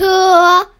车。